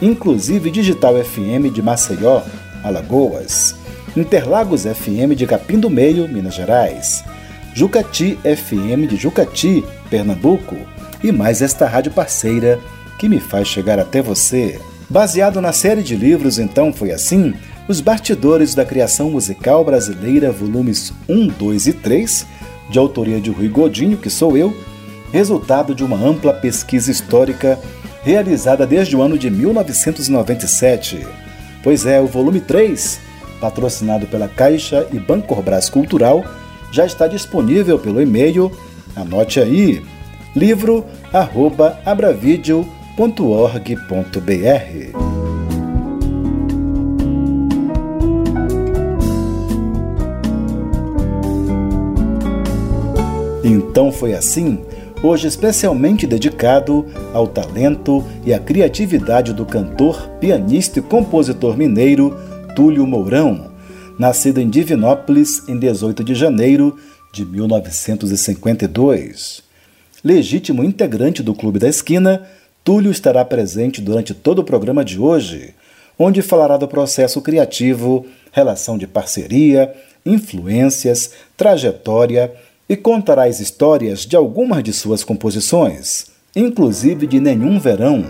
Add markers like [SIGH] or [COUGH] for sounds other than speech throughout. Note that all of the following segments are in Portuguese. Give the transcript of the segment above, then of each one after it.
inclusive Digital FM de Maceió, Alagoas, Interlagos FM de Capim do Meio, Minas Gerais, Jucati FM de Jucati, Pernambuco, e mais esta rádio parceira que me faz chegar até você. Baseado na série de livros Então Foi Assim, Os Bastidores da Criação Musical Brasileira, volumes 1, 2 e 3, de autoria de Rui Godinho, que sou eu, resultado de uma ampla pesquisa histórica realizada desde o ano de 1997. Pois é, o volume 3, patrocinado pela Caixa e Bancorbras Cultural, já está disponível pelo e-mail, anote aí, livro@abravideo.org.br. Então foi assim hoje especialmente dedicado ao talento e à criatividade do cantor, pianista e compositor mineiro Túlio Mourão, nascido em Divinópolis em 18 de janeiro de 1952. Legítimo integrante do Clube da Esquina, Túlio estará presente durante todo o programa de hoje, onde falará do processo criativo, relação de parceria, influências, trajetória e contará as histórias de algumas de suas composições, inclusive de Nenhum Verão,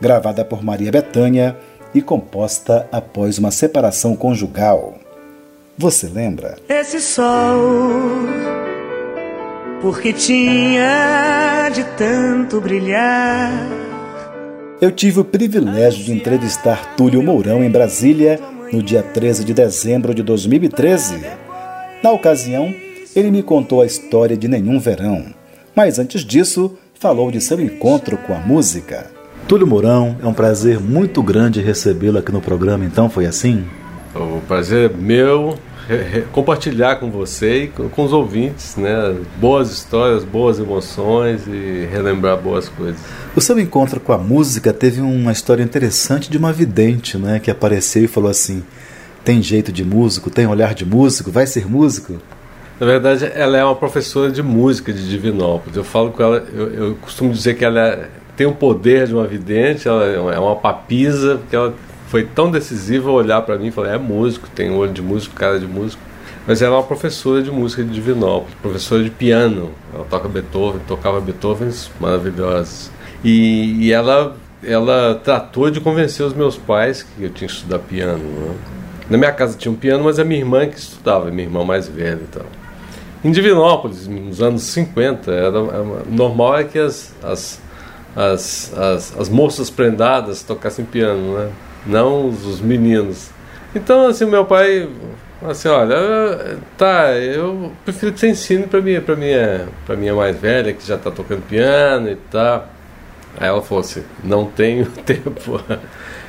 gravada por Maria Bethânia e composta após uma separação conjugal. Você lembra? Esse sol, porque tinha de tanto brilhar. Eu tive o privilégio de entrevistar Túlio Mourão em Brasília no dia 13 de dezembro de 2013. Na ocasião, ele me contou a história de Nenhum Verão, mas antes disso, falou de seu encontro com a música. Túlio Mourão, é um prazer muito grande recebê-lo aqui no programa, então foi assim? O prazer é meu compartilhar com você e com os ouvintes, né? Boas histórias, boas emoções e relembrar boas coisas. O seu encontro com a música teve uma história interessante de uma vidente, né? Que apareceu e falou assim: tem jeito de músico, tem olhar de músico, vai ser músico? Na verdade, ela é uma professora de música de Divinópolis. Eu falo com ela, eu, eu costumo dizer que ela é, tem o poder de uma vidente, ela é uma papisa, porque ela foi tão decisiva olhar para mim e falar: é músico, tem olho de músico, cara de músico. Mas ela é uma professora de música de Divinópolis, professora de piano. Ela toca Beethoven, tocava Beethovens maravilhosos. E, e ela, ela tratou de convencer os meus pais que eu tinha que estudar piano. Né? Na minha casa tinha um piano, mas a minha irmã que estudava, minha irmã mais velha e tal. Em Divinópolis, nos anos 50, era, era normal é que as, as, as, as, as moças prendadas tocassem piano, né? não os, os meninos. Então, assim, meu pai, assim, olha, tá, eu prefiro que você ensine para minha, para minha, para minha mais velha que já está tocando piano e tal. Aí ela falou assim, não tenho [LAUGHS] tempo.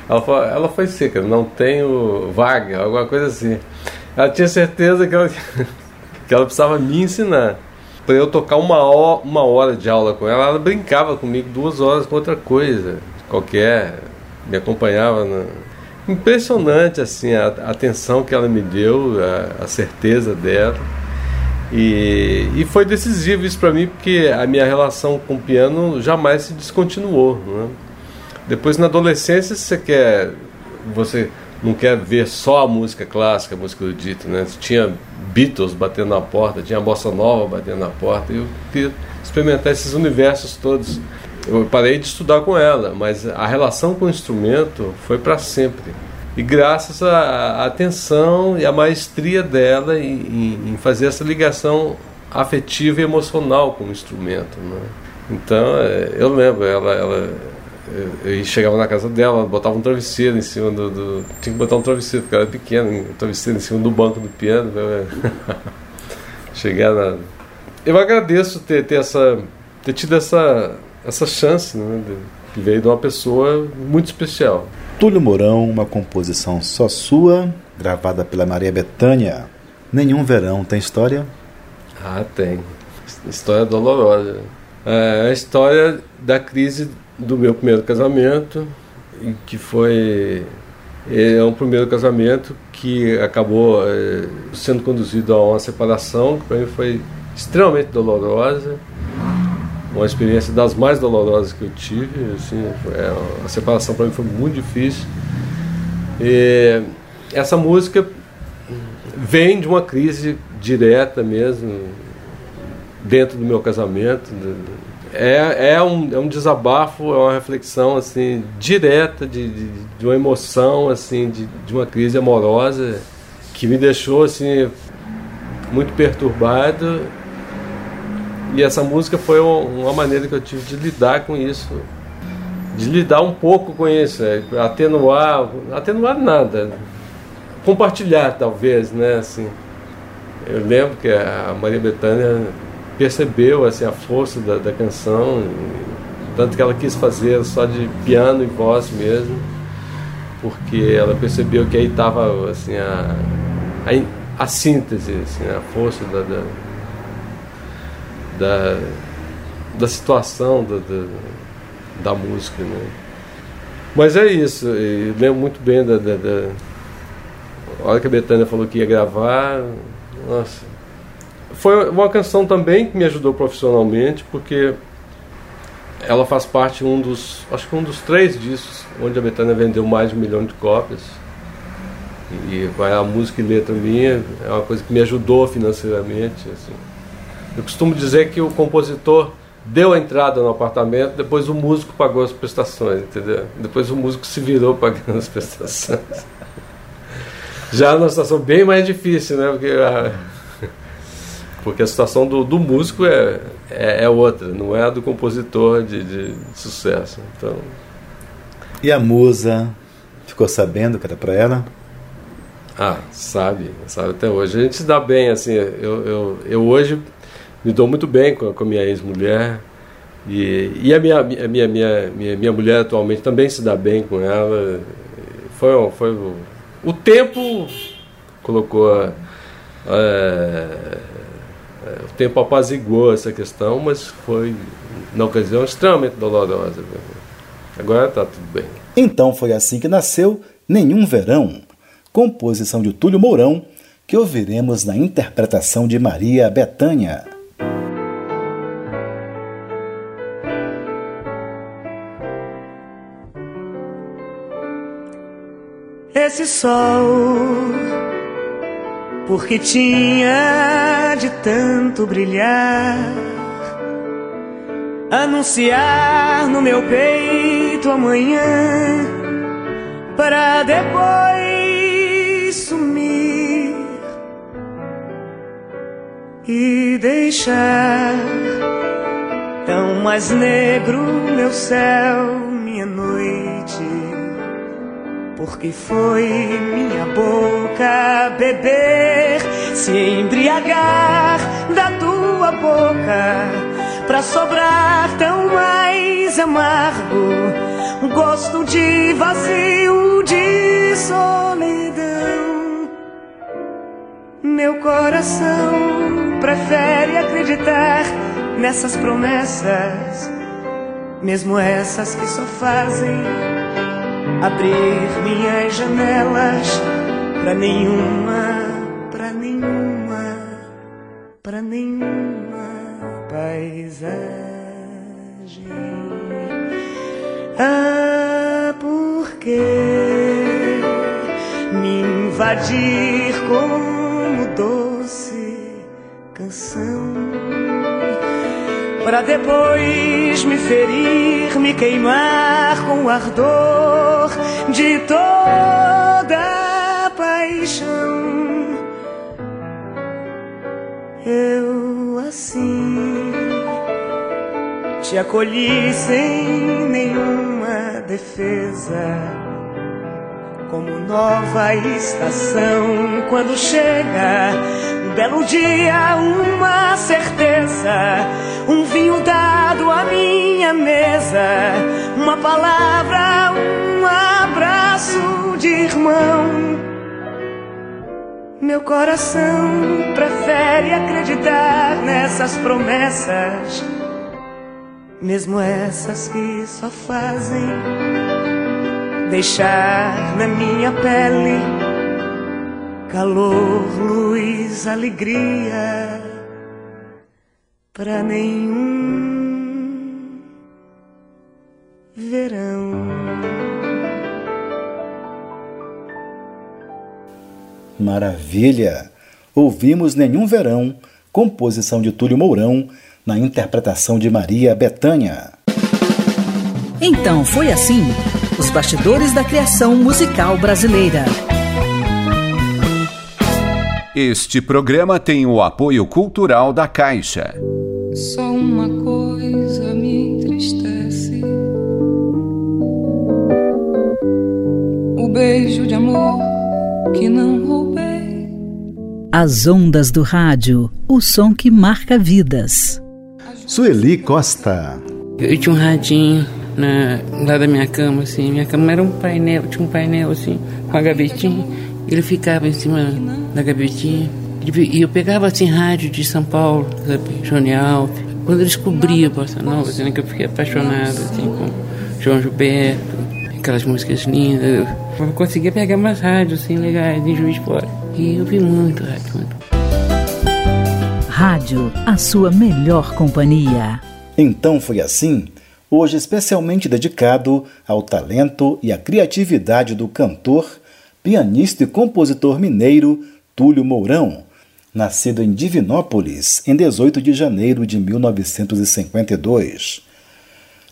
Ela, falou, ela foi seca, não tenho vaga, alguma coisa assim. Ela tinha certeza que ela [LAUGHS] que ela precisava me ensinar. Para eu tocar uma hora, uma hora de aula com ela, ela brincava comigo duas horas com outra coisa, qualquer, me acompanhava. Na... Impressionante assim a, atenção que ela me deu, a, a certeza dela. E, e, foi decisivo isso para mim, porque a minha relação com o piano jamais se descontinuou. Né? Depois, na adolescência, você quer. Você não quer ver só a música clássica, a música erudita, né? Tinha Beatles batendo na porta, tinha Bossa Nova batendo na porta, eu queria experimentar esses universos todos. eu parei de estudar com ela, mas a relação com o instrumento foi para sempre. E graças à atenção e à maestria dela em, em, fazer essa ligação afetiva e emocional com o instrumento. Né? Então, é, eu lembro, ela, ela eu chegava na casa dela, botava um travesseiro em cima do, do, Tinha que botar um travesseiro, porque ela era pequena, um travesseiro em cima do banco do piano. Né? [LAUGHS] Chegar na. Eu agradeço ter, ter, essa, ter tido essa, essa chance, né? que veio de uma pessoa muito especial. Túlio Mourão, uma composição só sua, gravada pela Maria Bethânia. Nenhum verão tem história? Ah, tem. História dolorosa. É a história da crise do meu primeiro casamento, que foi é um primeiro casamento que acabou é, sendo conduzido a uma separação que para mim foi extremamente dolorosa, uma experiência das mais dolorosas que eu tive. Assim, é, a separação para mim foi muito difícil. E essa música vem de uma crise direta mesmo dentro do meu casamento, é, é, um, é um desabafo, é uma reflexão assim direta de, de, de uma emoção assim de, de uma crise amorosa que me deixou assim muito perturbado. E essa música foi uma, maneira que eu tive de lidar com isso de lidar um pouco com isso é, atenuar atenuar nada compartilhar talvez né assim. Eu lembro que a Maria Bethânia percebeu assim, a força da, da canção, tanto que ela quis fazer só de piano e voz mesmo, porque ela percebeu que aí estava assim, a, a, a, síntese, assim, a força da, da, da, da situação da, da, da, música. Né? Mas é isso, eu lembro muito bem da, da, da a hora que a Betânia falou que ia gravar, nossa, foi uma canção também que me ajudou profissionalmente, porque ela faz parte um dos, acho que um dos três discos onde a Betânia vendeu mais de um milhão de cópias. E vai a música e letra minha, é uma coisa que me ajudou financeiramente. Assim. Eu costumo dizer que o compositor deu a entrada no apartamento, depois o músico pagou as prestações, entendeu? Depois o músico se virou pagando as prestações. [LAUGHS] Já numa situação bem mais difícil, né? Porque a porque a situação do, do músico é, é, é, outra, não é a do compositor de, de, sucesso. Então... E a musa ficou sabendo que era para ela? Ah, sabe, sabe até hoje. A gente se dá bem, assim, eu, eu, eu hoje me dou muito bem com a, com a minha ex-mulher. E, e a minha, minha, minha, minha, minha mulher atualmente também se dá bem com ela. Foi, foi o, o tempo colocou a, a é, o tempo apaziguou essa questão, mas foi, na ocasião, extremamente dolorosa. Agora está tudo bem. Então foi assim que nasceu Nenhum Verão, composição de Túlio Mourão, que ouviremos na interpretação de Maria Betânia. Esse sol porque tinha de tanto brilhar, anunciar no meu peito amanhã, para depois sumir e deixar tão mais negro meu céu, minha noite porque foi minha boca beber, se embriagar da tua boca, pra sobrar tão mais amargo, gosto de vazio, de solidão. Meu coração prefere acreditar nessas promessas, mesmo essas que só fazem abrir minhas janelas para nenhuma, para nenhuma, para nenhuma paisagem. Ah, porque me invadir como doce canção Pra depois me ferir, me queimar com o ardor de toda paixão. Eu assim te acolhi sem nenhuma defesa como nova estação quando chega um belo dia, uma certeza, um vinho dado à minha mesa, uma palavra, um abraço de irmão. Meu coração prefere acreditar nessas promessas, mesmo essas que só fazem deixar na minha pele calor, luz, alegria para nenhum verão. Maravilha! Ouvimos Nenhum Verão, composição de Túlio Mourão, na interpretação de Maria Betânia. Então foi assim os bastidores da criação musical brasileira. Este programa tem o apoio cultural da Caixa. Só uma coisa me entristece: o beijo de amor que não roubei. As ondas do rádio, o som que marca vidas. Sueli Costa. Eu tinha um radinho na, lá da minha cama, assim. Minha cama era um painel, tinha um painel, assim, com a gavetinha. Ele ficava em cima da gavetinha. E eu pegava, assim, rádio de São Paulo, sabe, Alves. Quando eu descobri a Bossa Nova, assim, que eu fiquei apaixonado, assim, com João Gilberto, aquelas músicas lindas. Eu conseguia pegar mais rádios, assim, legais, em Juiz de Fora. E eu vi muito rádio, muito. Rádio, a sua melhor companhia. Então foi assim hoje especialmente dedicado ao talento e à criatividade do cantor, pianista e compositor mineiro Túlio Mourão, nascido em Divinópolis em 18 de janeiro de 1952.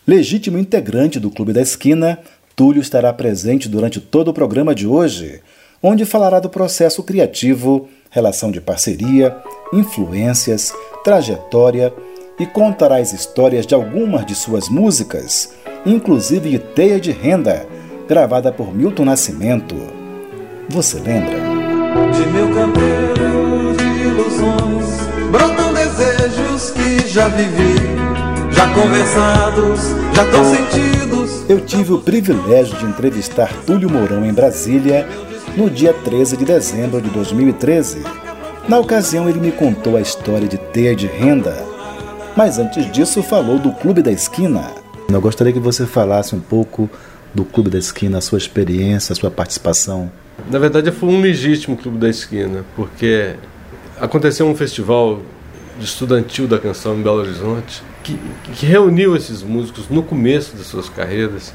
Legítimo integrante do Clube da Esquina, Túlio estará presente durante todo o programa de hoje, onde falará do processo criativo, relação de parceria, influências, trajetória e contará as histórias de algumas de suas músicas, inclusive de Teia de Renda, gravada por Milton Nascimento. Você lembra? De meu campeiro de ilusões brotam desejos que já vivi, já conversados, já tão sentidos. Eu tive o privilégio de entrevistar Túlio Mourão em Brasília no dia 13 de dezembro de 2013. Na ocasião, ele me contou a história de Teia de Renda, mas antes disso, falou do Clube da Esquina. Eu gostaria que você falasse um pouco do Clube da Esquina, a sua experiência, a sua participação. Na verdade, foi um legítimo Clube da Esquina, porque aconteceu um festival de estudantil da canção em Belo Horizonte que, que reuniu esses músicos no começo das suas carreiras.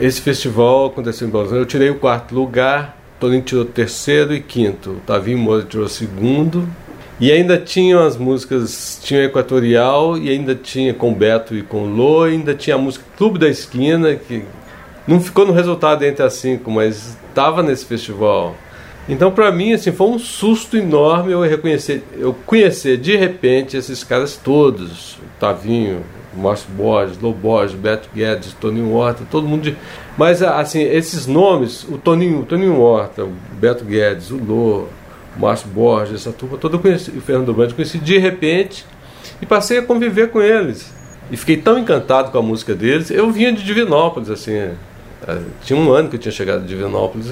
Esse festival aconteceu em Belo Horizonte. Eu tirei o quarto lugar, Toninho tirou terceiro e quinto, o Tavinho Moura tirou segundo e ainda tinham as músicas, tinha Equatorial e ainda tinha com Beto e com Lô, ainda tinha a música Clube da Esquina, que não ficou no resultado entre as cinco, mas estava nesse festival. Então, para mim, assim, foi um susto enorme eu reconhecer, eu conhecer de repente esses caras todos, o Tavinho, o Márcio Borges, Lô Borges, Beto Guedes, Toninho Horta, todo mundo de... Mas, assim, esses nomes, o Toninho, o Toninho Horta, o Beto Guedes, o Lô, Márcio Borges, essa turma toda eu conheci, o Fernando Brandt, conheci de repente e passei a conviver com eles. E fiquei tão encantado com a música deles. Eu vinha de Divinópolis, assim. É, tinha um ano que eu tinha chegado de Divinópolis,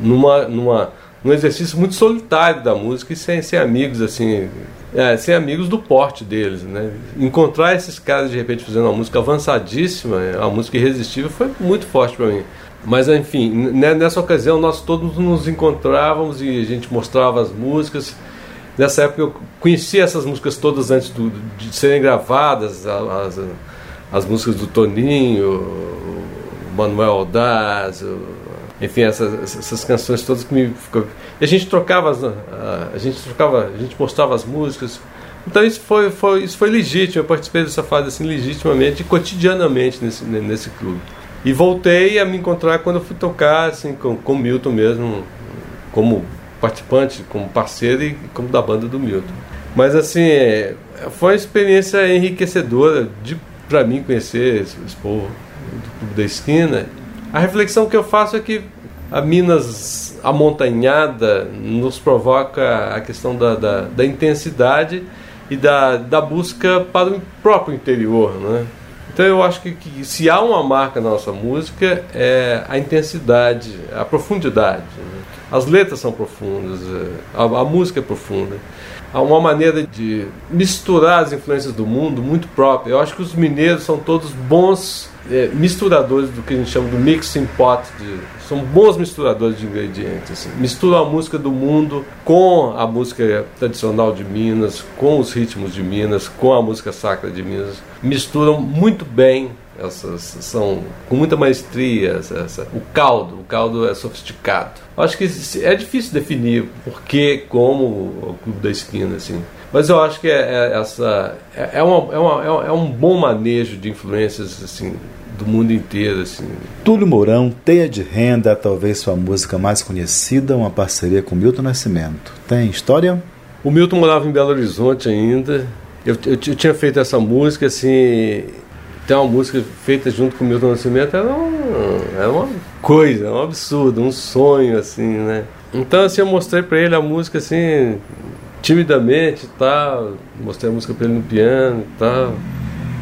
numa, numa, num exercício muito solitário da música e sem, sem amigos, assim. É, sem amigos do porte deles, né? Encontrar esses caras de repente fazendo uma música avançadíssima, uma música irresistível, foi muito forte para mim. Mas enfim, nessa ocasião nós todos nos encontrávamos e a gente mostrava as músicas. Nessa época eu conhecia essas músicas todas antes do, de serem gravadas, as, as músicas do Toninho, o Manuel Aldaz, enfim, essas, essas canções todas que me ficou. E a gente trocava, a gente trocava, a gente mostrava as músicas, Então isso foi, foi, isso foi legítimo, eu participei dessa fase assim legitimamente e cotidianamente nesse, nesse clube. E voltei a me encontrar quando eu fui tocar assim, com, o Milton mesmo, como participante, como parceiro e como da banda do Milton. Mas assim, foi uma experiência enriquecedora de para mim conhecer esse, esse povo do Clube da Esquina. A reflexão que eu faço é que a Minas amontanhada nos provoca a questão da, da, da intensidade e da, da busca para o próprio interior, né? Então eu acho que, que, se há uma marca na nossa música é a intensidade, a profundidade. Né? As letras são profundas, é, a, a, música é profunda. Há uma maneira de misturar as influências do mundo muito própria. Eu acho que os mineiros são todos bons é, misturadores do que a gente chama do mixing pot. De, são bons misturadores de ingredientes. Assim. Misturam a música do mundo com a música tradicional de Minas, com os ritmos de Minas, com a música sacra de Minas. Misturam muito bem essas são com muita maestria essa, o caldo o caldo é sofisticado acho que é difícil definir por que como o clube da esquina assim mas eu acho que é, é essa é, é, uma, é, uma, é um bom manejo de influências assim do mundo inteiro assim. Túlio Mourão, Teia de Renda, talvez sua música mais conhecida, uma parceria com Milton Nascimento. Tem história? O Milton morava em Belo Horizonte ainda. Eu, eu, eu tinha feito essa música assim, tem uma música feita junto com o Milton Nascimento era, um, era uma coisa, um absurdo, um sonho assim, né? Então assim eu mostrei para ele a música assim timidamente tal, mostrei a música para ele no piano e tal.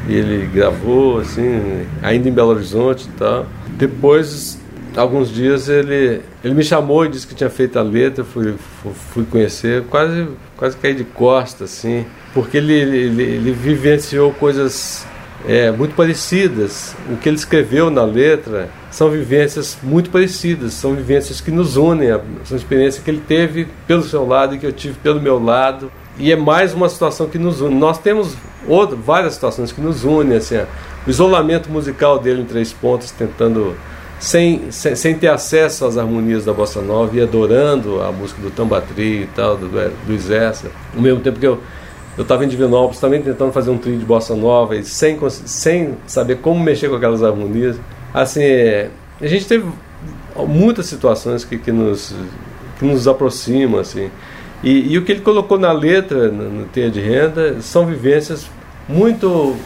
E ele gravou, assim, ainda em Belo Horizonte e tal. Depois, alguns dias, ele, ele me chamou e disse que tinha feito a letra, fui, fui, fui conhecer, quase, quase caí de costa, assim, porque ele, ele, ele vivenciou coisas é, muito parecidas. O que ele escreveu na letra são vivências muito parecidas, são vivências que nos unem, são experiências que ele teve pelo seu lado e que eu tive pelo meu lado. E é mais uma situação que nos une. Nós temos outro, várias situações que nos unem, assim, o isolamento musical dele em três pontos, tentando sem, sem, sem, ter acesso às harmonias da bossa nova e adorando a música do Tambatri e tal, do, do Zessa. Ao mesmo tempo que eu eu estava em Divinópolis também tentando fazer um trio de bossa nova e sem, sem saber como mexer com aquelas harmonias. Assim, a gente teve muitas situações que, que, nos, que nos aproximam, assim. E, e, o que ele colocou na letra, no, no Teia de Renda, são vivências muito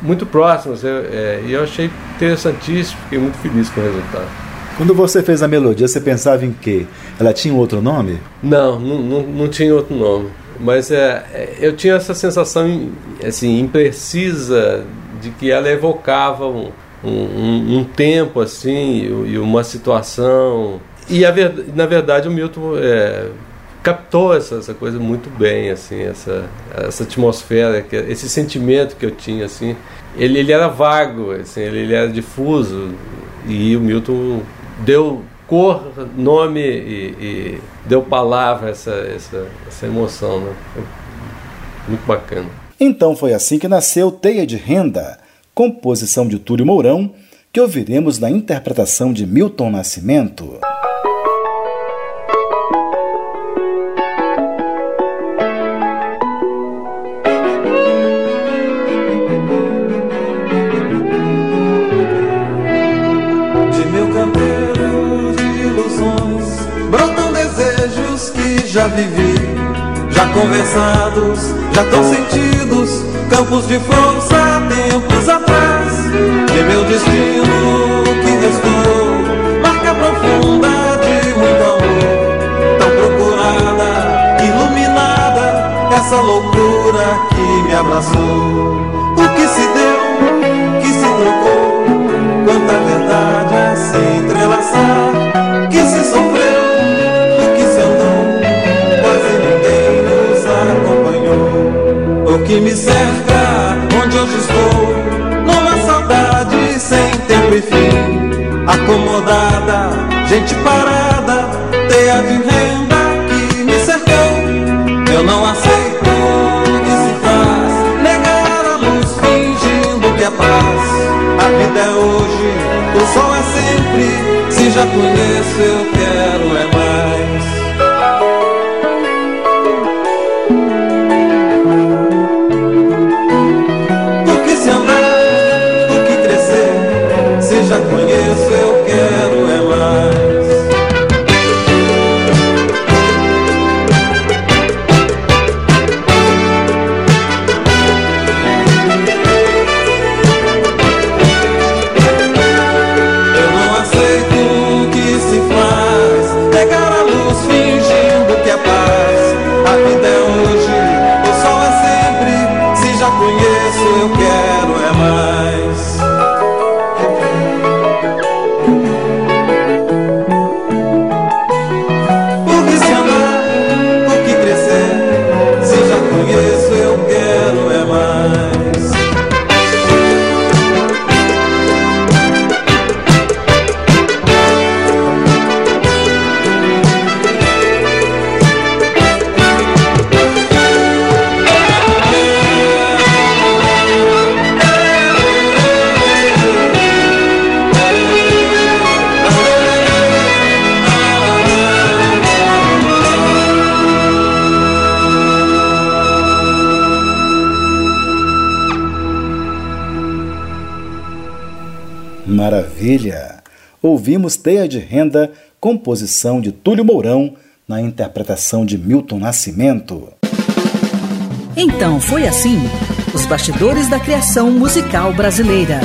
muito próximas. Eu, é, e eu achei interessantíssimo, fiquei muito feliz com o resultado. Quando você fez a melodia, você pensava em quê? Ela tinha outro nome? Não, não, não, não tinha outro nome. Mas é, é, eu tinha essa sensação assim, imprecisa de que ela evocava um, um, um tempo assim e uma situação. E a, na verdade o Milton é, captou essa, essa coisa muito bem, assim, essa, essa atmosfera, esse sentimento que eu tinha, assim. Ele, ele era vago, assim, ele, ele era difuso e o Milton deu cor, nome e, e deu palavra a essa, essa, essa emoção, né? Muito bacana. Então foi assim que nasceu Teia de Renda, composição de Túlio Mourão, que ouviremos na interpretação de Milton Nascimento. Conversados, já tão sentidos, campos de força tempos atrás. De meu destino que restou, marca profunda de muito amor, tão procurada, iluminada, essa loucura que me abraçou. Que me cerca, onde hoje estou, numa saudade sem tempo e fim. Acomodada, gente parada, teia de renda que me cercou. Eu não aceito o que se faz, negar a luz fingindo que é paz. A vida é hoje, o sol é sempre. Se já conheço, eu Ouvimos Teia de Renda, composição de Túlio Mourão, na interpretação de Milton Nascimento. Então foi assim: os bastidores da criação musical brasileira.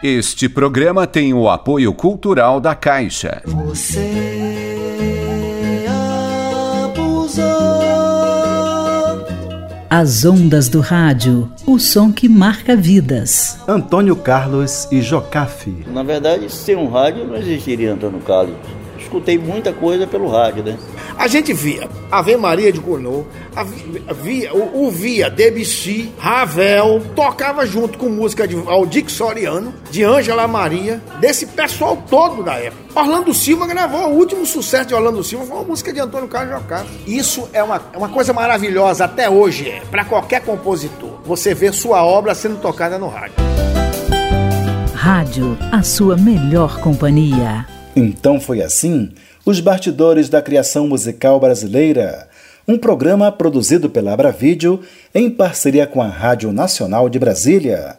Este programa tem o apoio cultural da Caixa. Você As ondas do rádio, o som que marca vidas. Antônio Carlos e Jocafe. Na verdade, sem um rádio não existiria Antônio Carlos. Escutei muita coisa pelo rádio, né? A gente via Ave Maria de Gounod, via, ouvia Debussy, Ravel, tocava junto com música de Aldic Soriano, de Ângela Maria, desse pessoal todo da época. Orlando Silva gravou o último sucesso de Orlando Silva, foi uma música de Antônio Carlos Jocado. Isso é uma, é uma coisa maravilhosa, até hoje é, para qualquer compositor. Você vê sua obra sendo tocada no rádio. Rádio, a sua melhor companhia. Então foi assim Os Bastidores da Criação Musical Brasileira, um programa produzido pela Abravídeo em parceria com a Rádio Nacional de Brasília,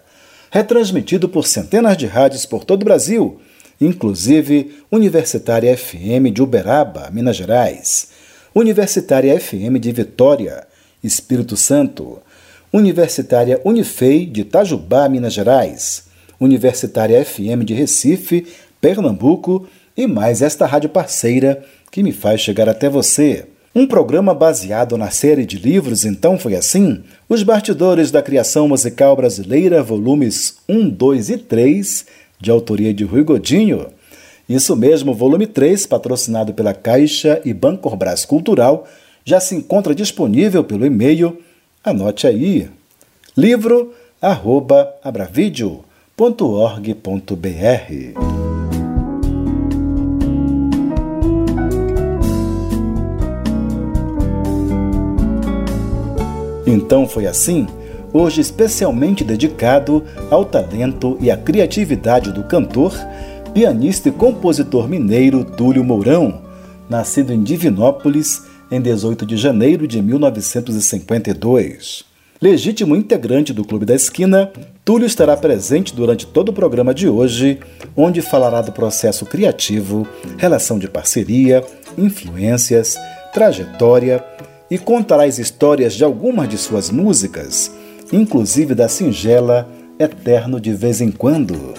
retransmitido por centenas de rádios por todo o Brasil, inclusive Universitária FM de Uberaba, Minas Gerais, Universitária FM de Vitória, Espírito Santo, Universitária Unifei de Itajubá, Minas Gerais, Universitária FM de Recife, Pernambuco e mais esta rádio parceira que me faz chegar até você. Um programa baseado na série de livros Então Foi Assim, Os Bastidores da Criação Musical Brasileira, volumes 1, 2 e 3, de autoria de Rui Godinho. Isso mesmo, volume 3, patrocinado pela Caixa e Banco Brás Cultural, já se encontra disponível pelo e-mail, anote aí, livro Então foi assim, hoje especialmente dedicado ao talento e à criatividade do cantor, pianista e compositor mineiro Túlio Mourão, nascido em Divinópolis em 18 de janeiro de 1952. Legítimo integrante do Clube da Esquina, Túlio estará presente durante todo o programa de hoje, onde falará do processo criativo, relação de parceria, influências, trajetória e contará as histórias de algumas de suas músicas, inclusive da singela Eterno de Vez em Quando.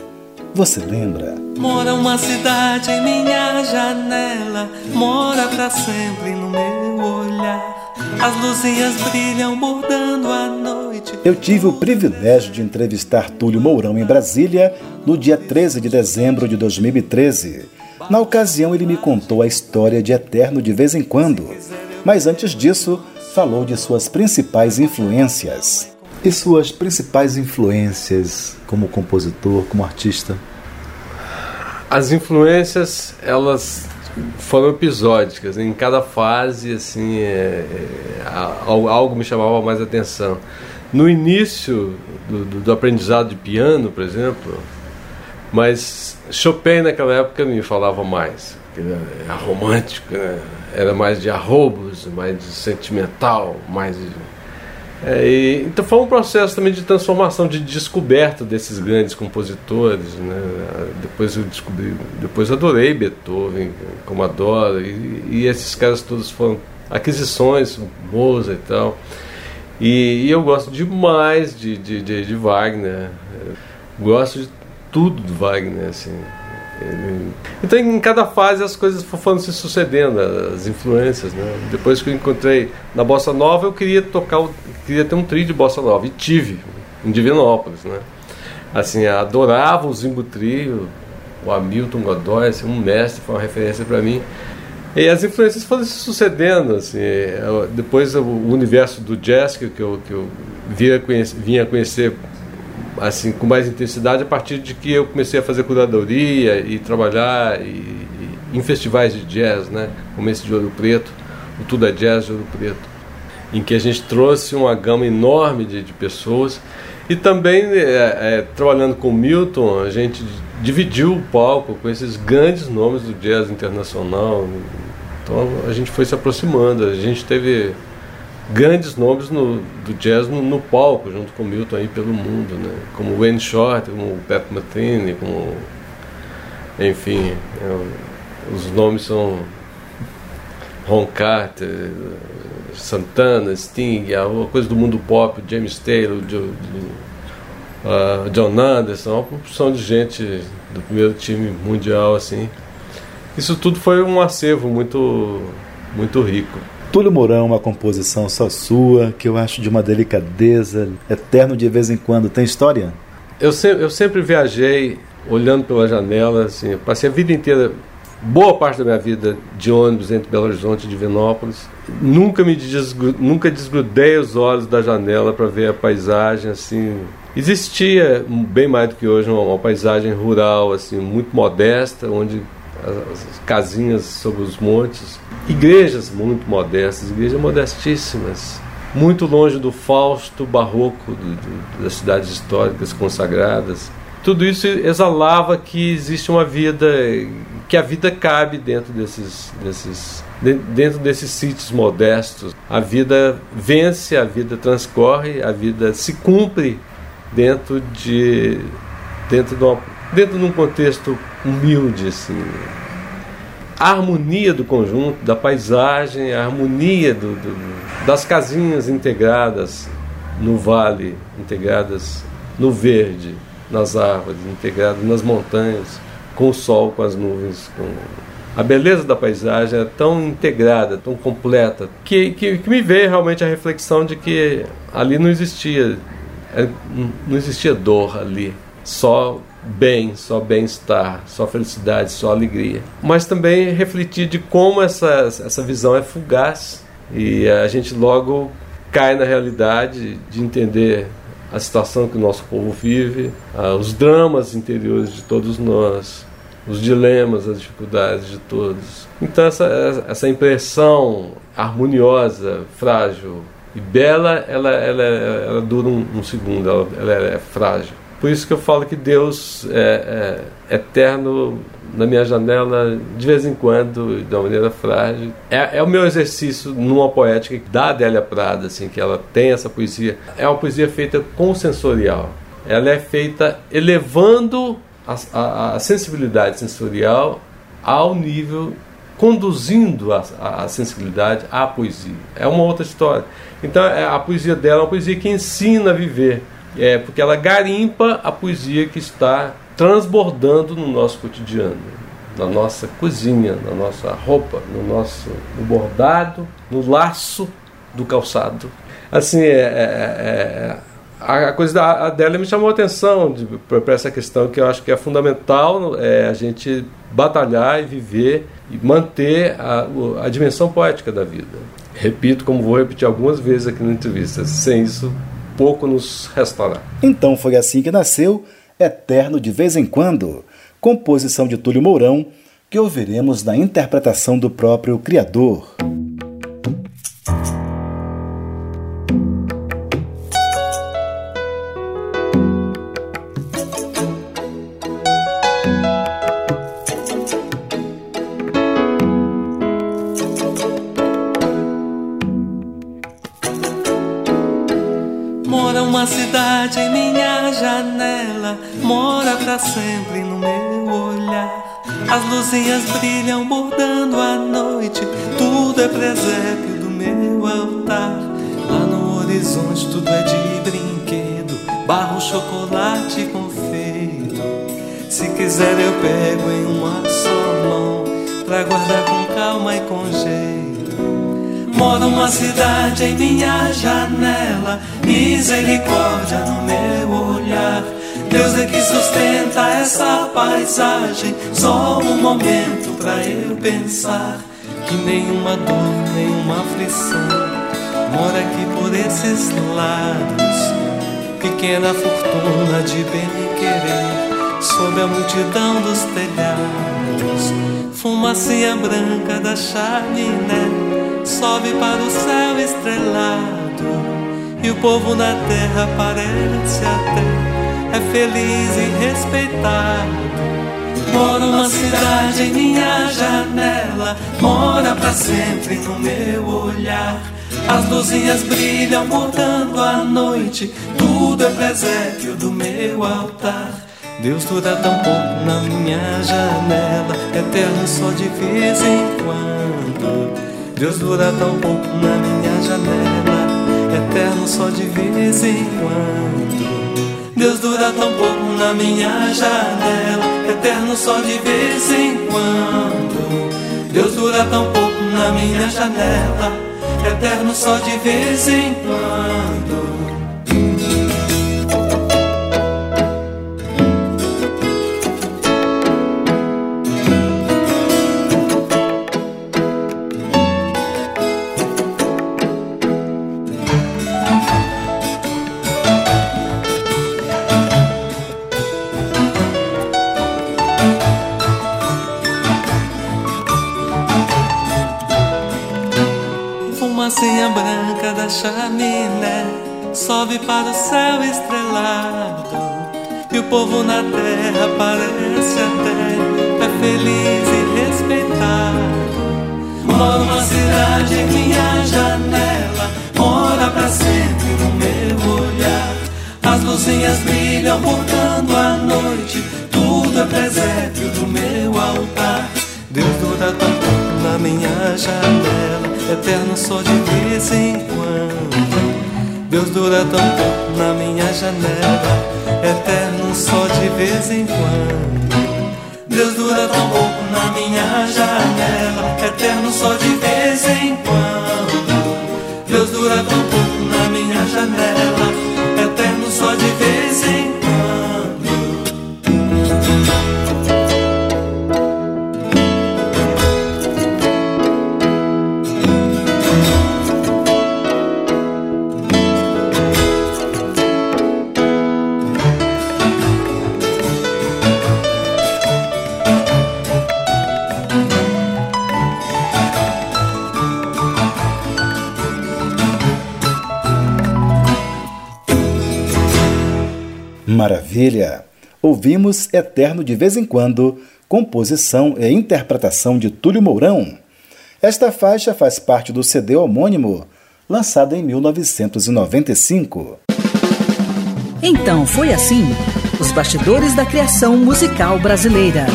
Você lembra? Mora uma cidade em minha janela, mora pra sempre no meu olhar. As luzinhas brilham bordando a noite. Eu tive o privilégio de entrevistar Túlio Mourão em Brasília no dia 13 de dezembro de 2013. Na ocasião, ele me contou a história de Eterno de Vez em Quando mas antes disso, falou de suas principais influências. E suas principais influências como compositor, como artista? As influências, elas foram episódicas. Em cada fase, assim, é, é, algo me chamava mais atenção. No início do, do, do, aprendizado de piano, por exemplo, mas Chopin naquela época me falava mais. Era romântico, né? era mais de arrobos, mais de sentimental, mais de, é, e, então foi um processo também de transformação, de descoberta desses grandes compositores. Né? Depois eu descobri, depois adorei Beethoven, como adoro, e, e esses caras todos foram aquisições, Mozart e tal. E, e eu gosto demais de, de, de, de Wagner, gosto de tudo do Wagner, assim. Então, em cada fase, as coisas foram se sucedendo, as influências. Né? Depois que eu encontrei na Bossa Nova, eu queria tocar, queria ter um trio de Bossa Nova, e tive, em Divinópolis. Né? Assim, adorava o Zimbo Trio, o Hamilton Godoy, assim, um mestre, foi uma referência para mim. E as influências foram se sucedendo. Assim, depois, o universo do jazz, que eu, que eu vinha conhecer, vinha conhecer assim com mais intensidade a partir de que eu comecei a fazer curadoria e trabalhar e, e, em festivais de jazz, né? Como esse de Ouro Preto, o Tudo é Jazz de Ouro Preto, em que a gente trouxe uma gama enorme de, de pessoas e também é, é, trabalhando com Milton, a gente dividiu o palco com esses grandes nomes do jazz internacional. Então a gente foi se aproximando, a gente teve grandes nomes no, do jazz no, no, palco, junto com Milton aí pelo mundo, né? Como Wayne Short, como Pat Metheny, como enfim, é, os nomes são Ron Carter, Santana, Sting, a coisa do mundo pop, James Taylor, Joe, uh, John Anderson, uma porção de gente do primeiro time mundial assim. Isso tudo foi um acervo muito muito rico. Túlio Mourão, uma composição só sua, que eu acho de uma delicadeza, eterno de vez em quando. Tem história? Eu, se, eu sempre viajei olhando pela janela, assim, passei a vida inteira, boa parte da minha vida de ônibus entre Belo Horizonte e Divinópolis. Nunca me desgru, nunca desgrudei os olhos da janela para ver a paisagem assim. Existia bem mais do que hoje uma, uma paisagem rural assim muito modesta, onde as casinhas sobre os montes, igrejas muito modestas, igrejas modestíssimas, muito longe do fausto barroco do, do, das cidades históricas consagradas. Tudo isso exalava que existe uma vida, que a vida cabe dentro desses, desses, dentro desses sítios modestos. A vida vence, a vida transcorre, a vida se cumpre dentro de, dentro de, uma, dentro de um contexto humilde, assim. A harmonia do conjunto, da paisagem, a harmonia do, do, das casinhas integradas no vale, integradas no verde, nas árvores, integradas nas montanhas, com o sol, com as nuvens, com a beleza da paisagem é tão integrada, tão completa, que, que, que, me veio realmente a reflexão de que ali não existia, é, não existia dor ali, só bem, só bem-estar, só felicidade, só alegria. Mas também refletir de como essa, essa visão é fugaz e a gente logo cai na realidade de entender a situação que o nosso povo vive, os dramas interiores de todos nós, os dilemas, as dificuldades de todos. Então essa, essa impressão harmoniosa, frágil e bela, ela, ela, ela dura um, um segundo, ela, ela é frágil. Por isso que eu falo que Deus é, é eterno na minha janela de vez em quando, de uma maneira frágil. É, é, o meu exercício numa poética da Adélia Prada, assim, que ela tem essa poesia. É uma poesia feita com sensorial. Ela é feita elevando a, a, a sensibilidade sensorial ao nível conduzindo a, a, sensibilidade à poesia. É uma outra história. Então é, a poesia dela é uma poesia que ensina a viver é, porque ela garimpa a poesia que está transbordando no nosso cotidiano, na nossa cozinha, na nossa roupa, no nosso no bordado, no laço do calçado. Assim, é, é, é a coisa da, dela me chamou a atenção para essa questão que eu acho que é fundamental é a gente batalhar e viver e manter a, a dimensão poética da vida. Repito, como vou repetir algumas vezes aqui na entrevista, sem isso pouco nos restará. Então foi assim que nasceu Eterno de Vez em Quando, composição de Túlio Mourão, que ouviremos na interpretação do próprio criador. No meu olhar. Deus é que sustenta essa paisagem. Só um momento pra eu pensar que nenhuma dor, nenhuma aflição mora aqui por esses lados. Pequena fortuna de bem querer sob a multidão dos telhados. Fumacinha branca da chaminé sobe para o céu estrelado. E o povo na terra parece até é feliz e respeitado. Mora uma cidade em minha janela, mora pra sempre no meu olhar. As luzinhas brilham bordando a noite, tudo é presépio do meu altar. Deus dura tão pouco na minha janela, eterno só de vez em quando. Deus dura tão pouco na minha janela, eterno só de vez em quando. Deus dura tão pouco na minha janela, eterno só de vez em quando. Deus dura tão pouco na minha janela, eterno só de vez em quando. Para o céu estrelado e o povo na terra parece até é feliz e respeitado. Moro numa cidade em minha janela, mora pra sempre no meu olhar. As luzinhas brilham bordando a noite, tudo é presépio do meu altar. Deus dura pouco na minha janela, eterno só de vez em quando. Deus dura tão pouco na minha janela, eterno só de vez em quando. Deus dura tão pouco na minha janela, eterno só de vez em quando. Deus dura tão pouco na minha janela, Maravilha! Ouvimos Eterno de vez em quando, composição e interpretação de Túlio Mourão. Esta faixa faz parte do CD homônimo, lançado em 1995. Então foi assim: os bastidores da criação musical brasileira.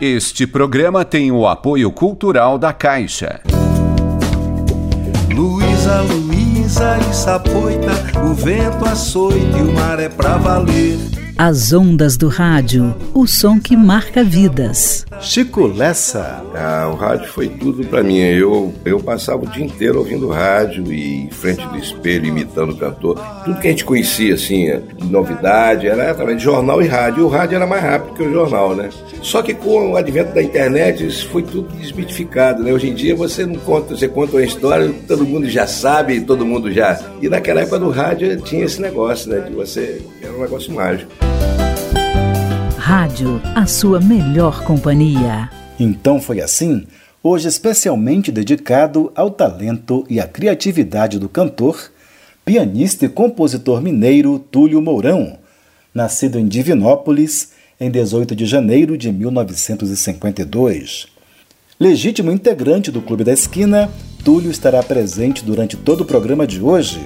Este programa tem o apoio cultural da Caixa. Luísa, Luísa e Sapoita, o vento açoita e o mar é pra valer. As ondas do rádio, o som que marca vidas. Chico Lessa. Ah, o rádio foi tudo para mim. Eu, eu passava o dia inteiro ouvindo rádio e em frente do espelho, imitando o cantor. Tudo que a gente conhecia, assim, novidade, era através de jornal e rádio. E o rádio era mais rápido que o jornal, né? Só que com o advento da internet, isso foi tudo desmitificado, né? Hoje em dia você não conta, você conta uma história, todo mundo já sabe, todo mundo já. E naquela época do rádio tinha esse negócio, né? De você. Era um negócio mágico. Rádio, a sua melhor companhia. Então foi assim, hoje especialmente dedicado ao talento e à criatividade do cantor, pianista e compositor mineiro Túlio Mourão, nascido em Divinópolis em 18 de janeiro de 1952. Legítimo integrante do Clube da Esquina, Túlio estará presente durante todo o programa de hoje,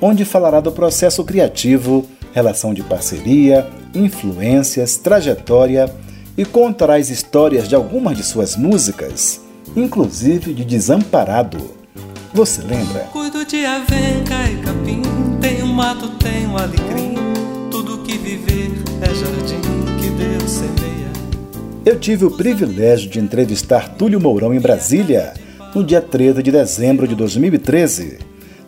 onde falará do processo criativo, relação de parceria, influências, trajetória e contará as histórias de algumas de suas músicas, inclusive de Desamparado. Você lembra? Cuido de avenca e capim, um mato, um alecrim, tudo que viver é jardim que Deus semeia. Eu tive o privilégio de entrevistar Túlio Mourão em Brasília, no dia 13 de dezembro de 2013.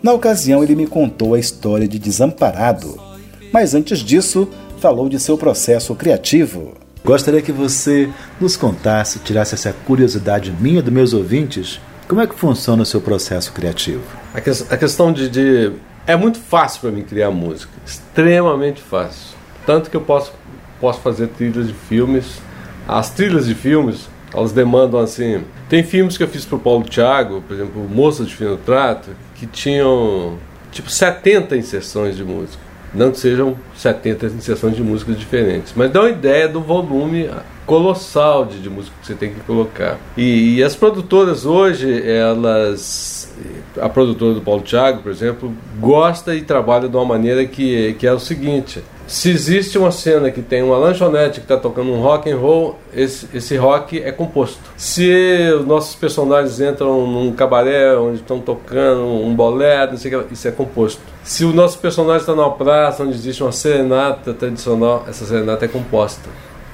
Na ocasião, ele me contou a história de Desamparado. Mas antes disso, falou de seu processo criativo. Gostaria que você nos contasse, tirasse essa curiosidade minha dos meus ouvintes, como é que funciona o seu processo criativo? A, que, a questão de, de, É muito fácil para mim criar música, extremamente fácil. Tanto que eu posso, posso fazer trilhas de filmes. As trilhas de filmes, elas demandam assim. Tem filmes que eu fiz para o Paulo Thiago, por exemplo, Moça de Fino Trato, que tinham tipo 70 inserções de música. Não que sejam 70 inserções de músicas diferentes, mas dá uma ideia do volume colossal de, de música que você tem que colocar. E, e as produtoras hoje, elas. A produtora do Paulo Thiago, por exemplo, gosta e trabalha de uma maneira que, que é o seguinte: se existe uma cena que tem uma lanchonete que está tocando um rock and roll, esse, esse rock é composto. Se os nossos personagens entram num cabaré onde estão tocando um bolero, não sei o que, isso é composto. Se o nosso personagem está numa praça onde existe uma serenata tradicional, essa serenata é composta.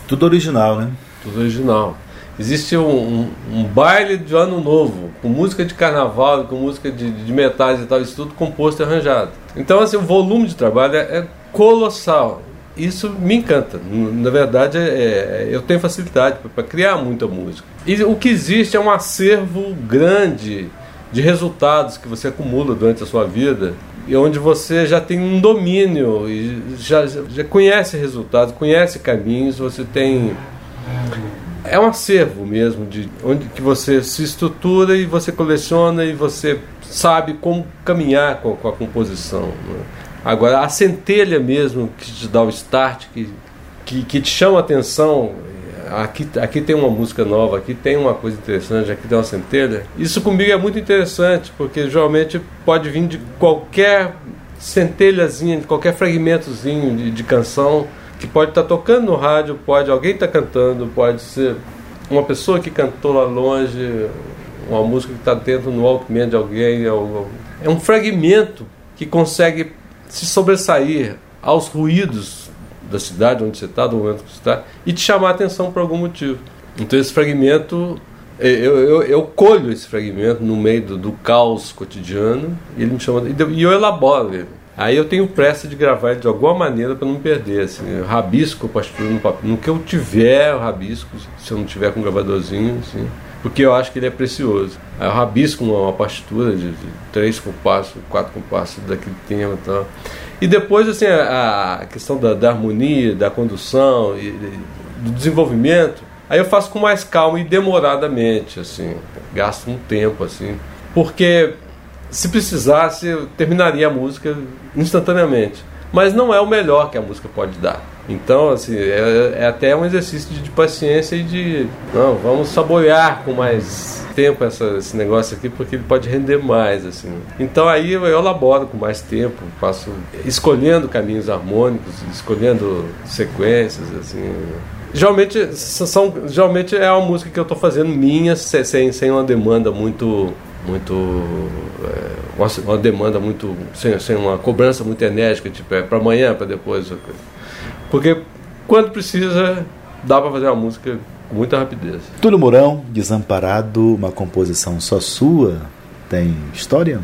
Tudo original, né? Tudo original. Existe um, um, um baile de ano novo, com música de carnaval, com música de, de metais e tal, isso tudo composto e arranjado. Então, assim, o volume de trabalho é, é colossal. Isso me encanta. Na verdade, é, é eu tenho facilidade para criar muita música. E o que existe é um acervo grande de resultados que você acumula durante a sua vida e onde você já tem um domínio e já, já conhece resultados, conhece caminhos, você tem é um acervo mesmo de onde que você se estrutura e você coleciona e você sabe como caminhar com, com a composição. Né? Agora, a centelha mesmo que te dá o start, que, que, que, te chama a atenção, aqui, aqui tem uma música nova, aqui tem uma coisa interessante, aqui tem uma centelha. Isso comigo é muito interessante, porque geralmente pode vir de qualquer centelhazinha, de qualquer fragmentozinho de, de canção, que pode estar tá tocando no rádio, pode alguém estar tá cantando, pode ser uma pessoa que cantou lá longe, uma música que está dentro no Walkman de alguém. É um fragmento que consegue se sobressair aos ruídos da cidade onde você está, do momento que você está, e te chamar a atenção por algum motivo. Então esse fragmento, eu, eu, eu colho esse fragmento no meio do, do caos cotidiano, e ele me chama, e eu elaboro ele. Aí eu tenho pressa de gravar ele de alguma maneira para não perder. Assim, eu rabisco a no papel. No que eu tiver, eu rabisco, se eu não tiver com um gravadorzinho, assim, porque eu acho que ele é precioso. Eu rabisco uma, uma partitura de, de, três compassos, quatro compassos daquele tema e tal. E depois, assim, a, a questão da, da, harmonia, da condução, e, do desenvolvimento, aí eu faço com mais calma e demoradamente, assim, gasto um tempo, assim, porque se precisasse, eu terminaria a música instantaneamente. Mas não é o melhor que a música pode dar. Então, assim, é, é até um exercício de, de, paciência e de. Não, vamos saborear com mais tempo essa, esse negócio aqui, porque ele pode render mais, assim. Então aí eu, eu elaboro com mais tempo, faço escolhendo caminhos harmônicos, escolhendo sequências, assim. Geralmente, são, geralmente é uma música que eu estou fazendo minha, sem, sem uma demanda muito muito é, uma, uma, demanda muito sem, sem uma cobrança muito enérgica tipo é para amanhã para depois porque quando precisa dá para fazer uma música com muita rapidez. Túlio Mourão Desamparado uma composição só sua tem história?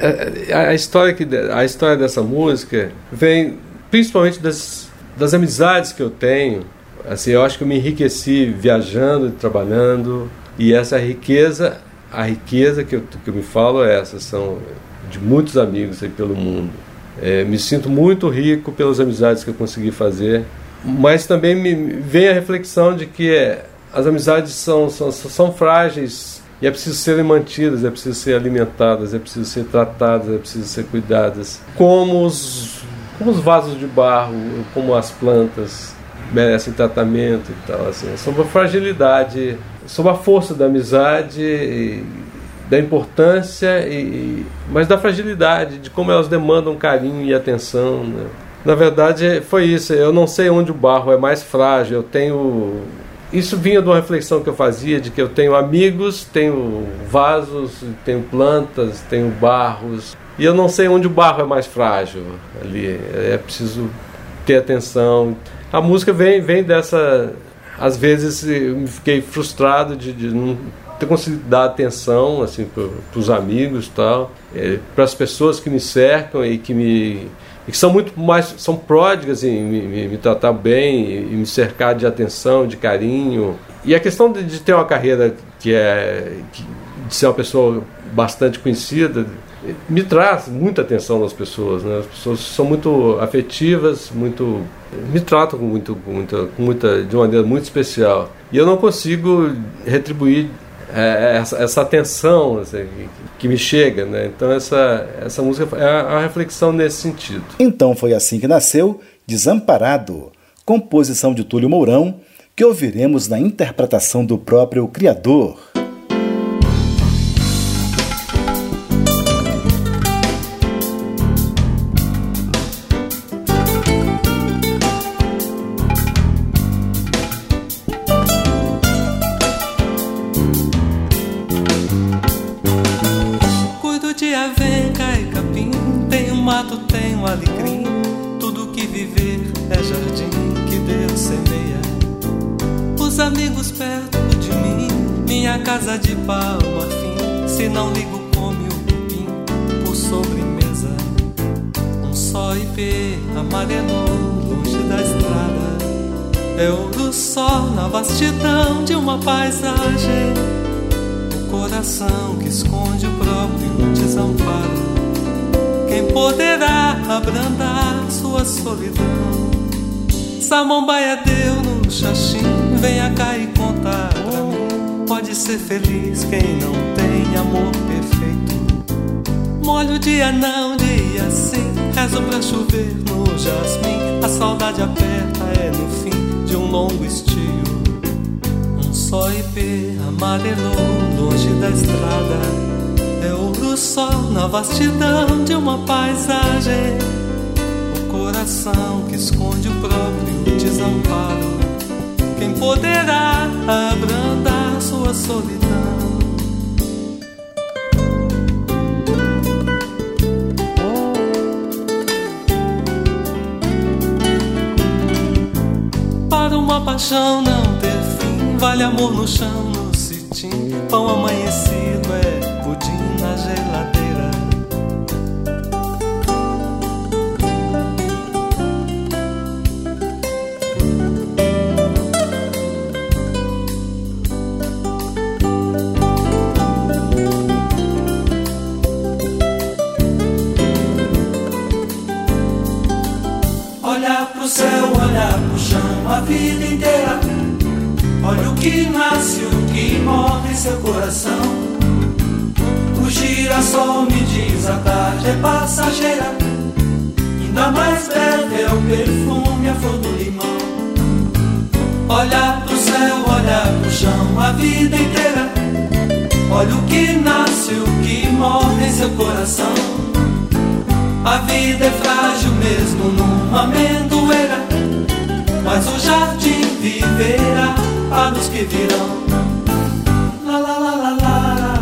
A, a, a história que a história dessa música vem principalmente das das amizades que eu tenho. Assim eu acho que eu me enriqueci viajando e trabalhando e essa riqueza a riqueza que eu, que eu me falo é essa, são de muitos amigos aí pelo mundo. É, me sinto muito rico pelas amizades que eu consegui fazer, mas também me vem a reflexão de que é, as amizades são, são, são frágeis e é preciso serem mantidas, é preciso ser alimentadas, é preciso ser tratadas, é preciso ser cuidadas. Como os, como os vasos de barro, como as plantas merecem tratamento e tal. Assim, sobre a fragilidade sobre a força da amizade, e, da importância, e, mas da fragilidade, de como elas demandam carinho e atenção. Né? Na verdade, foi isso. Eu não sei onde o barro é mais frágil. Eu tenho. Isso vinha de uma reflexão que eu fazia de que eu tenho amigos, tenho vasos, tenho plantas, tenho barros. E eu não sei onde o barro é mais frágil ali. É preciso ter atenção. A música vem, vem dessa às vezes eu fiquei frustrado de, de não ter conseguido dar atenção assim para os amigos tal é, para as pessoas que me cercam e que me e que são muito mais são pródigas em me, me, me tratar bem e, me cercar de atenção de carinho e a questão de, de ter uma carreira que é que, de ser uma pessoa bastante conhecida me traz muita atenção das pessoas né as pessoas são muito afetivas muito me tratam com muito, com muita, com muita, de uma maneira muito especial. E eu não consigo retribuir é, é essa, essa tensão assim, que me chega, né? Então essa, essa música é a reflexão nesse sentido. Então foi assim que nasceu Desamparado, composição de Túlio Mourão, que ouviremos na interpretação do próprio criador. Ser feliz quem não tem amor perfeito. Molho dia não, dia sim. Rezo pra chover no jasmim. A saudade aperta é no fim de um longo estio. Um só IP amarelou longe da estrada. É ouro sol na vastidão de uma paisagem. O coração que esconde o próprio desamparo. Quem poderá abrandar? sua solidão. Para uma paixão não ter fim, vale amor no chão, no citim, pão amanhecido vida inteira. Olha o que nasce, o que morre em seu coração. O girassol me diz a tarde é passageira. Ainda mais breve é o perfume, a flor do limão. Olha pro céu, olha pro chão, a vida inteira. Olha o que nasce, o que morre em seu coração. A vida é frágil mesmo numa amendoeira mas o jardim viverá para os que virão. La la la la la la.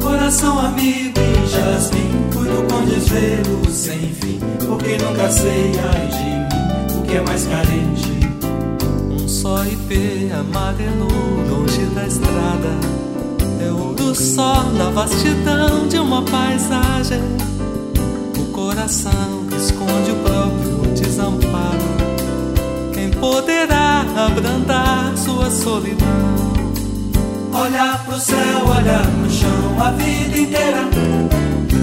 Coração amigo e jasmim, cuido com desvelo sem fim, porque nunca sei ai de mim o que é mais carente. Um só IP amarelo longe da estrada é ouro só na vastidão de uma paisagem. O coração que esconde o próprio desamparo. Quem poderá abrandar sua solidão? Olha pro céu, olha pro chão, a vida inteira.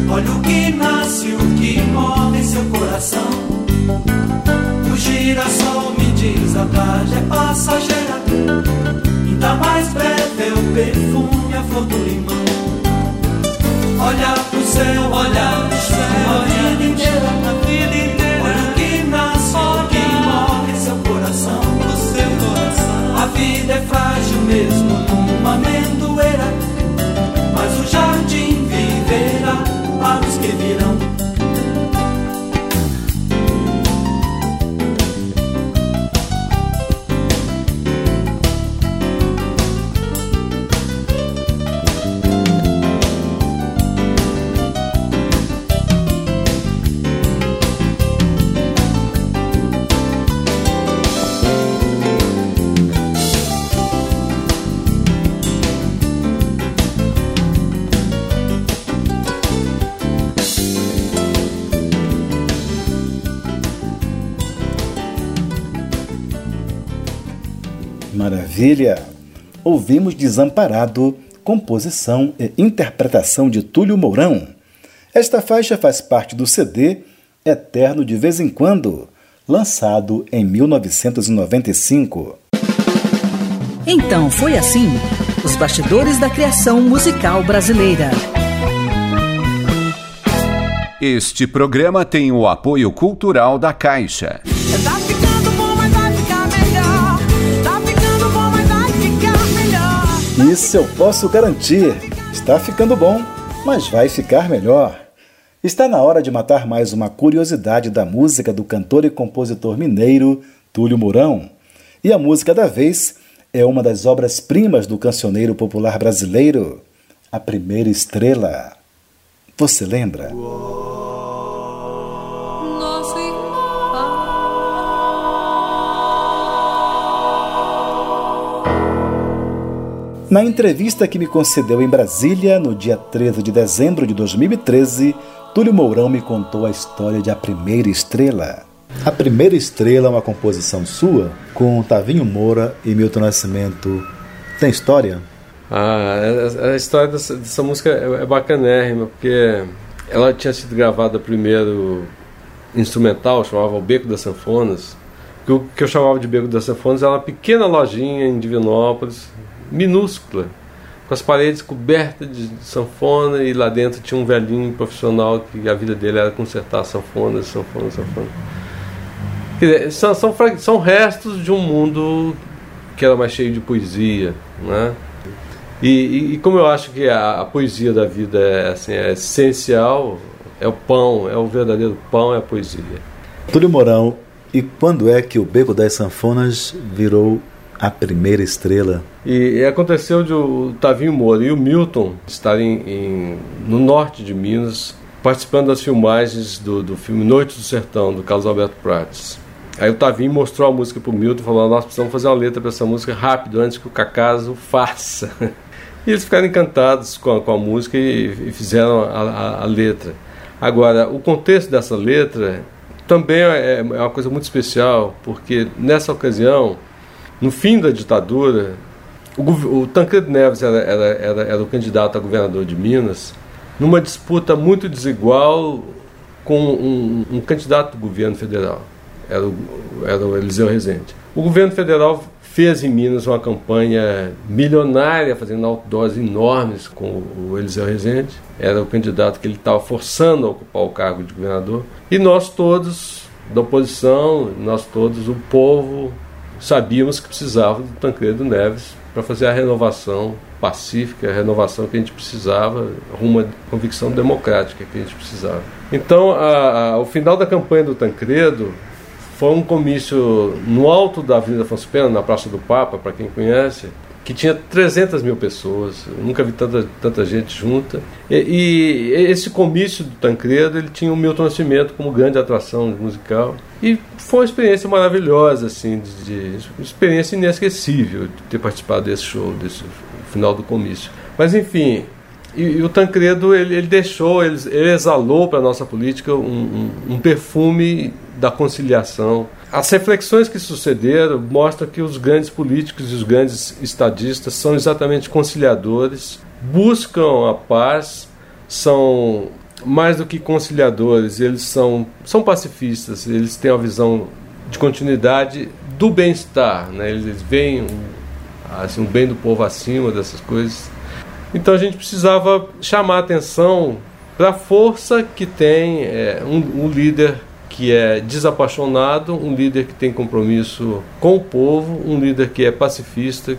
Olha o que nasce, o que morre em seu coração. O girassol me diz a tarde é passageira. Ainda mais breve é o perfume a flor do limão. Olha pro céu, olha pro céu, a vida inteira, a vida inteira. Olha o que nasce, o que morre, seu coração, o seu coração. A vida é frágil mesmo numa amendoeira, mas o jardim viverá para os que virão. Maravilha! Ouvimos Desamparado, composição e interpretação de Túlio Mourão. Esta faixa faz parte do CD Eterno de Vez em Quando, lançado em 1995. Então foi assim: os bastidores da criação musical brasileira. Este programa tem o apoio cultural da Caixa. Isso eu posso garantir. Está ficando bom, mas vai ficar melhor. Está na hora de matar mais uma curiosidade da música do cantor e compositor mineiro Túlio Mourão. E a música da vez é uma das obras-primas do cancioneiro popular brasileiro, A Primeira Estrela. Você lembra? Nossa Na entrevista que me concedeu em Brasília, no dia 13 de dezembro de 2013, Túlio Mourão me contou a história de A Primeira Estrela. A Primeira Estrela é uma composição sua, com Tavinho Moura e Milton Nascimento. Tem história? Ah, a, a história dessa, dessa música é, é bacanérrima, porque ela tinha sido gravada primeiro instrumental, chamava O Beco das Sanfonas. Que o que eu chamava de Beco das Sanfonas era uma pequena lojinha em Divinópolis, minúscula, com as paredes cobertas de sanfona e lá dentro tinha um velhinho profissional que a vida dele era consertar sanfonas, sanfonas, sanfonas. Dizer, são, são, são restos de um mundo que era mais cheio de poesia, né? E, e- e como eu acho que a, a poesia da vida é, assim, é essencial, é o pão, é o verdadeiro pão, é a poesia. Túlio Mourão, e quando é que o Beco das Sanfonas virou a primeira estrela? E, e aconteceu de o Tavinho Moura e o Milton estarem em- no norte de Minas participando das filmagens do, do filme Noite do Sertão, do Carlos Alberto Prates. Aí o Tavinho mostrou a música pro Milton, falou: Nós precisamos fazer uma letra para essa música rápido, antes que o Cacaso faça. [LAUGHS] E eles ficaram encantados com a, com a música e, e fizeram a, a- a letra. Agora, o contexto dessa letra também é, é uma coisa muito especial, porque nessa ocasião, no fim da ditadura, o, o Tancredo Neves era, era, era, era o candidato a governador de Minas, numa disputa muito desigual com um, um candidato do governo federal, era o, era o Eliseu Rezende. O governo federal fez em Minas uma campanha milionária, fazendo outdoors enormes com o Eliseu Rezende, era o candidato que ele estava forçando a ocupar o cargo de governador, e nós todos, da oposição, nós todos, o povo, sabíamos que precisava do Tancredo Neves para fazer a renovação pacífica, a renovação que a gente precisava, rumo à convicção democrática que a gente precisava. Então, a, a, o final da campanha do Tancredo foi um comício no alto da Avenida Afonso Pena, na Praça do Papa, para quem conhece, que tinha 300 mil pessoas. Nunca vi tanta, tanta gente junta. E, e esse comício do Tancredo, ele tinha o Milton Nascimento como grande atração musical. E foi uma experiência maravilhosa, assim, de, de experiência inesquecível de ter participado desse show, desse final do comício. Mas enfim, e, e o Tancredo ele, ele deixou, ele, ele exalou para a nossa política um, um, um perfume da conciliação. As reflexões que sucederam mostram que os grandes políticos e os grandes estadistas são exatamente conciliadores, buscam a paz, são mais do que conciliadores, eles são, são pacifistas, eles têm a visão de continuidade do bem-estar, né? eles veem assim, o bem do povo acima dessas coisas. Então a gente precisava chamar a atenção para a força que tem é, um, um líder que é desapaixonado, um líder que tem compromisso com o povo, um líder que é pacifista.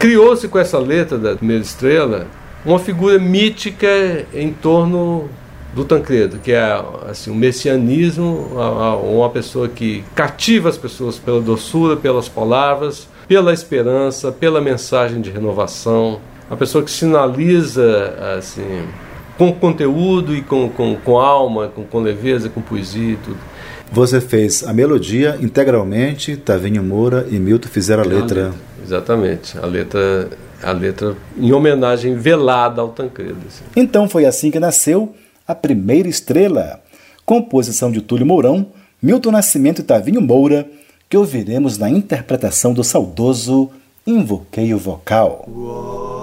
Criou-se com essa letra da primeira estrela uma figura mítica em torno do Tancredo, que é assim, o messianismo, uma pessoa que cativa as pessoas pela doçura, pelas palavras, pela esperança, pela mensagem de renovação, uma pessoa que sinaliza assim, com conteúdo e com, com, com alma, com, com leveza, com poesia e tudo. Você fez a melodia integralmente, Tavinho Moura e Milton fizeram a letra. A letra. Exatamente, a letra, a letra em homenagem velada ao Tancredo. Assim. Então foi assim que nasceu a primeira estrela, composição de Túlio Mourão, Milton Nascimento e Tavinho Moura, que ouviremos na interpretação do saudoso Invoqueio Vocal. Nossa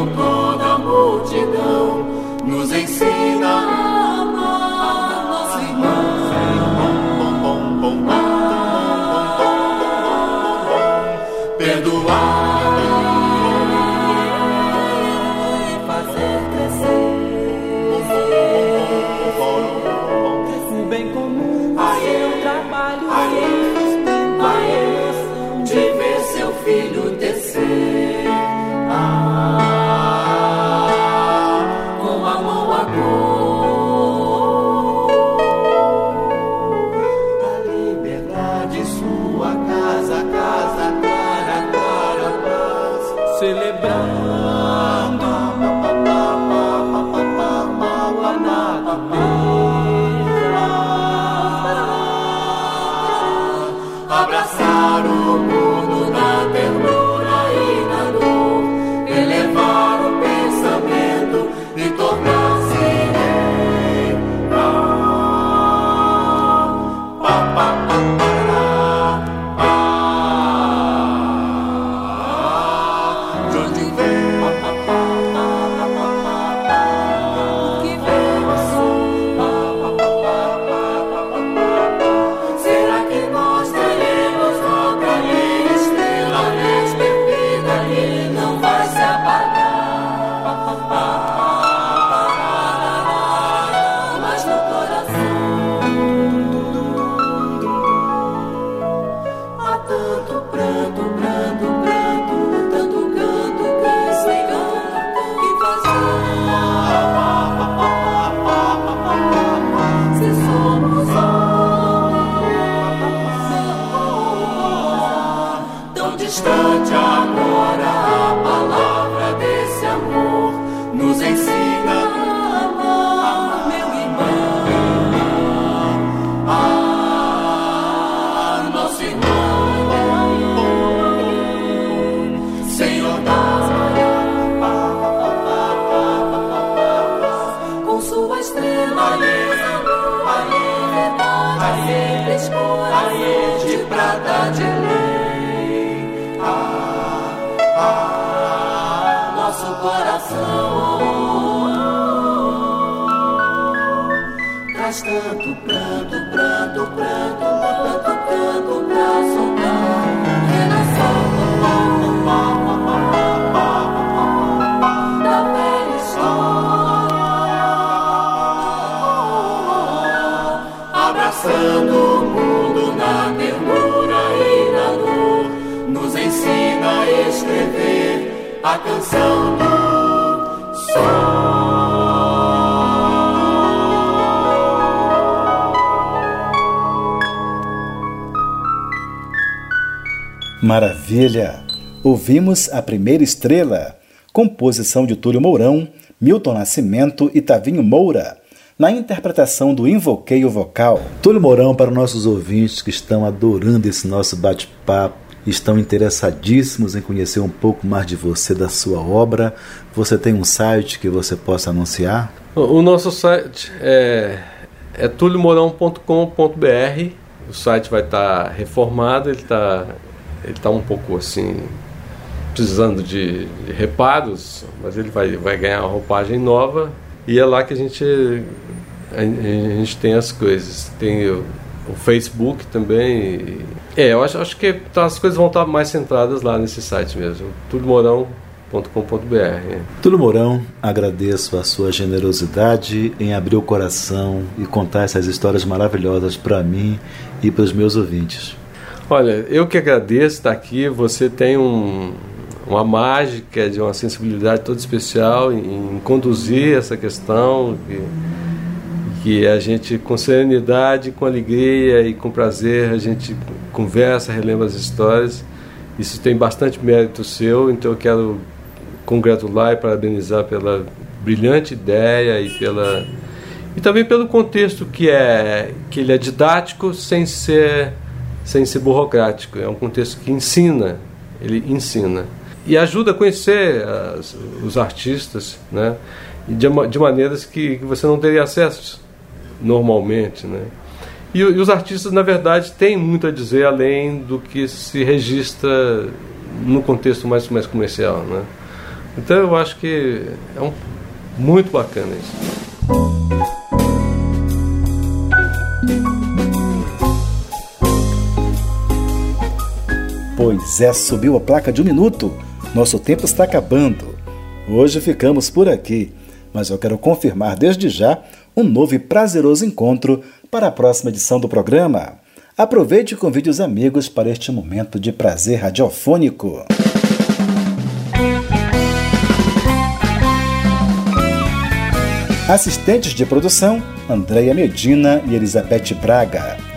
excitam toda Maravilha! Ouvimos a primeira estrela, composição de Túlio Mourão, Milton Nascimento e Tavinho Moura, na interpretação do Invoqueio Vocal. Túlio Mourão, para nossos ouvintes que estão adorando esse nosso bate-papo, estão interessadíssimos em conhecer um pouco mais de você, da sua obra, você tem um site que você possa anunciar? O nosso site é, é tuliomorão.com.br. O site vai estar reformado, ele está ele tá um pouco assim precisando de, reparos, mas ele vai, vai ganhar uma roupagem nova e é lá que a gente a, gente tem as coisas. Tem o, o Facebook também. é, eu acho, acho que tá, as coisas vão estar mais centradas lá nesse site mesmo, tuliomorão.com.br. Túlio Mourão, agradeço a sua generosidade em abrir o coração e contar essas histórias maravilhosas para mim e para os meus ouvintes. Olha, eu que agradeço estar aqui. Você tem um, uma mágica de uma sensibilidade toda especial em, em conduzir essa questão, que, que a gente, com serenidade, com alegria e com prazer, a gente conversa, relembra as histórias. Isso tem bastante mérito seu, então eu quero congratular e parabenizar pela brilhante ideia e pela e também pelo contexto que é que ele é didático sem ser sem ser burocrático. É um contexto que ensina, ele ensina. e ajuda a conhecer as, os artistas, né? De, de maneiras que, que, você não teria acesso normalmente, né? E, e, os artistas, na verdade, têm muito a dizer além do que se registra no contexto mais, mais comercial, né? Então eu acho que é um, muito bacana isso. Pois é, subiu a placa de um minuto. Nosso tempo está acabando. Hoje ficamos por aqui, mas eu quero confirmar desde já um novo e prazeroso encontro para a próxima edição do programa. Aproveite e convide os amigos para este momento de prazer radiofônico. Assistentes de produção: Andréia Medina e Elizabeth Braga.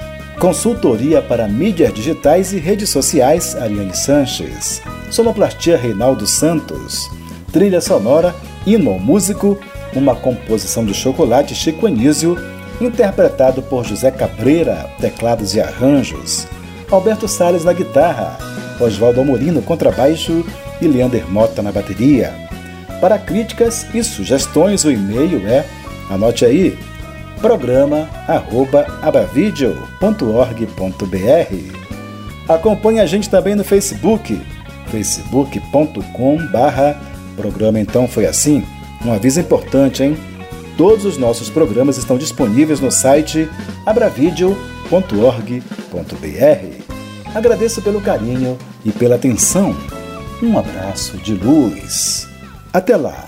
Consultoria para mídias digitais e redes sociais, Ariane Sanches. Sonoplastia Reinaldo Santos. Trilha sonora, hino músico, uma composição de chocolate Chico Anísio, interpretado por José Cabreira, teclados e arranjos. Alberto Salles na guitarra, Oswaldo Amorim no contrabaixo e Leander Mota na bateria. Para críticas e sugestões, o e-mail é, anote aí, programa@abavideo.org.br. Acompanhe a gente também no Facebook, facebook.com/barra programa então foi assim. Um aviso importante, hein? Todos os nossos programas estão disponíveis no site abravideo.org.br. Agradeço pelo carinho e pela atenção. Um abraço de luz. Até lá!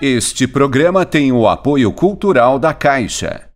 Este programa tem o apoio cultural da Caixa.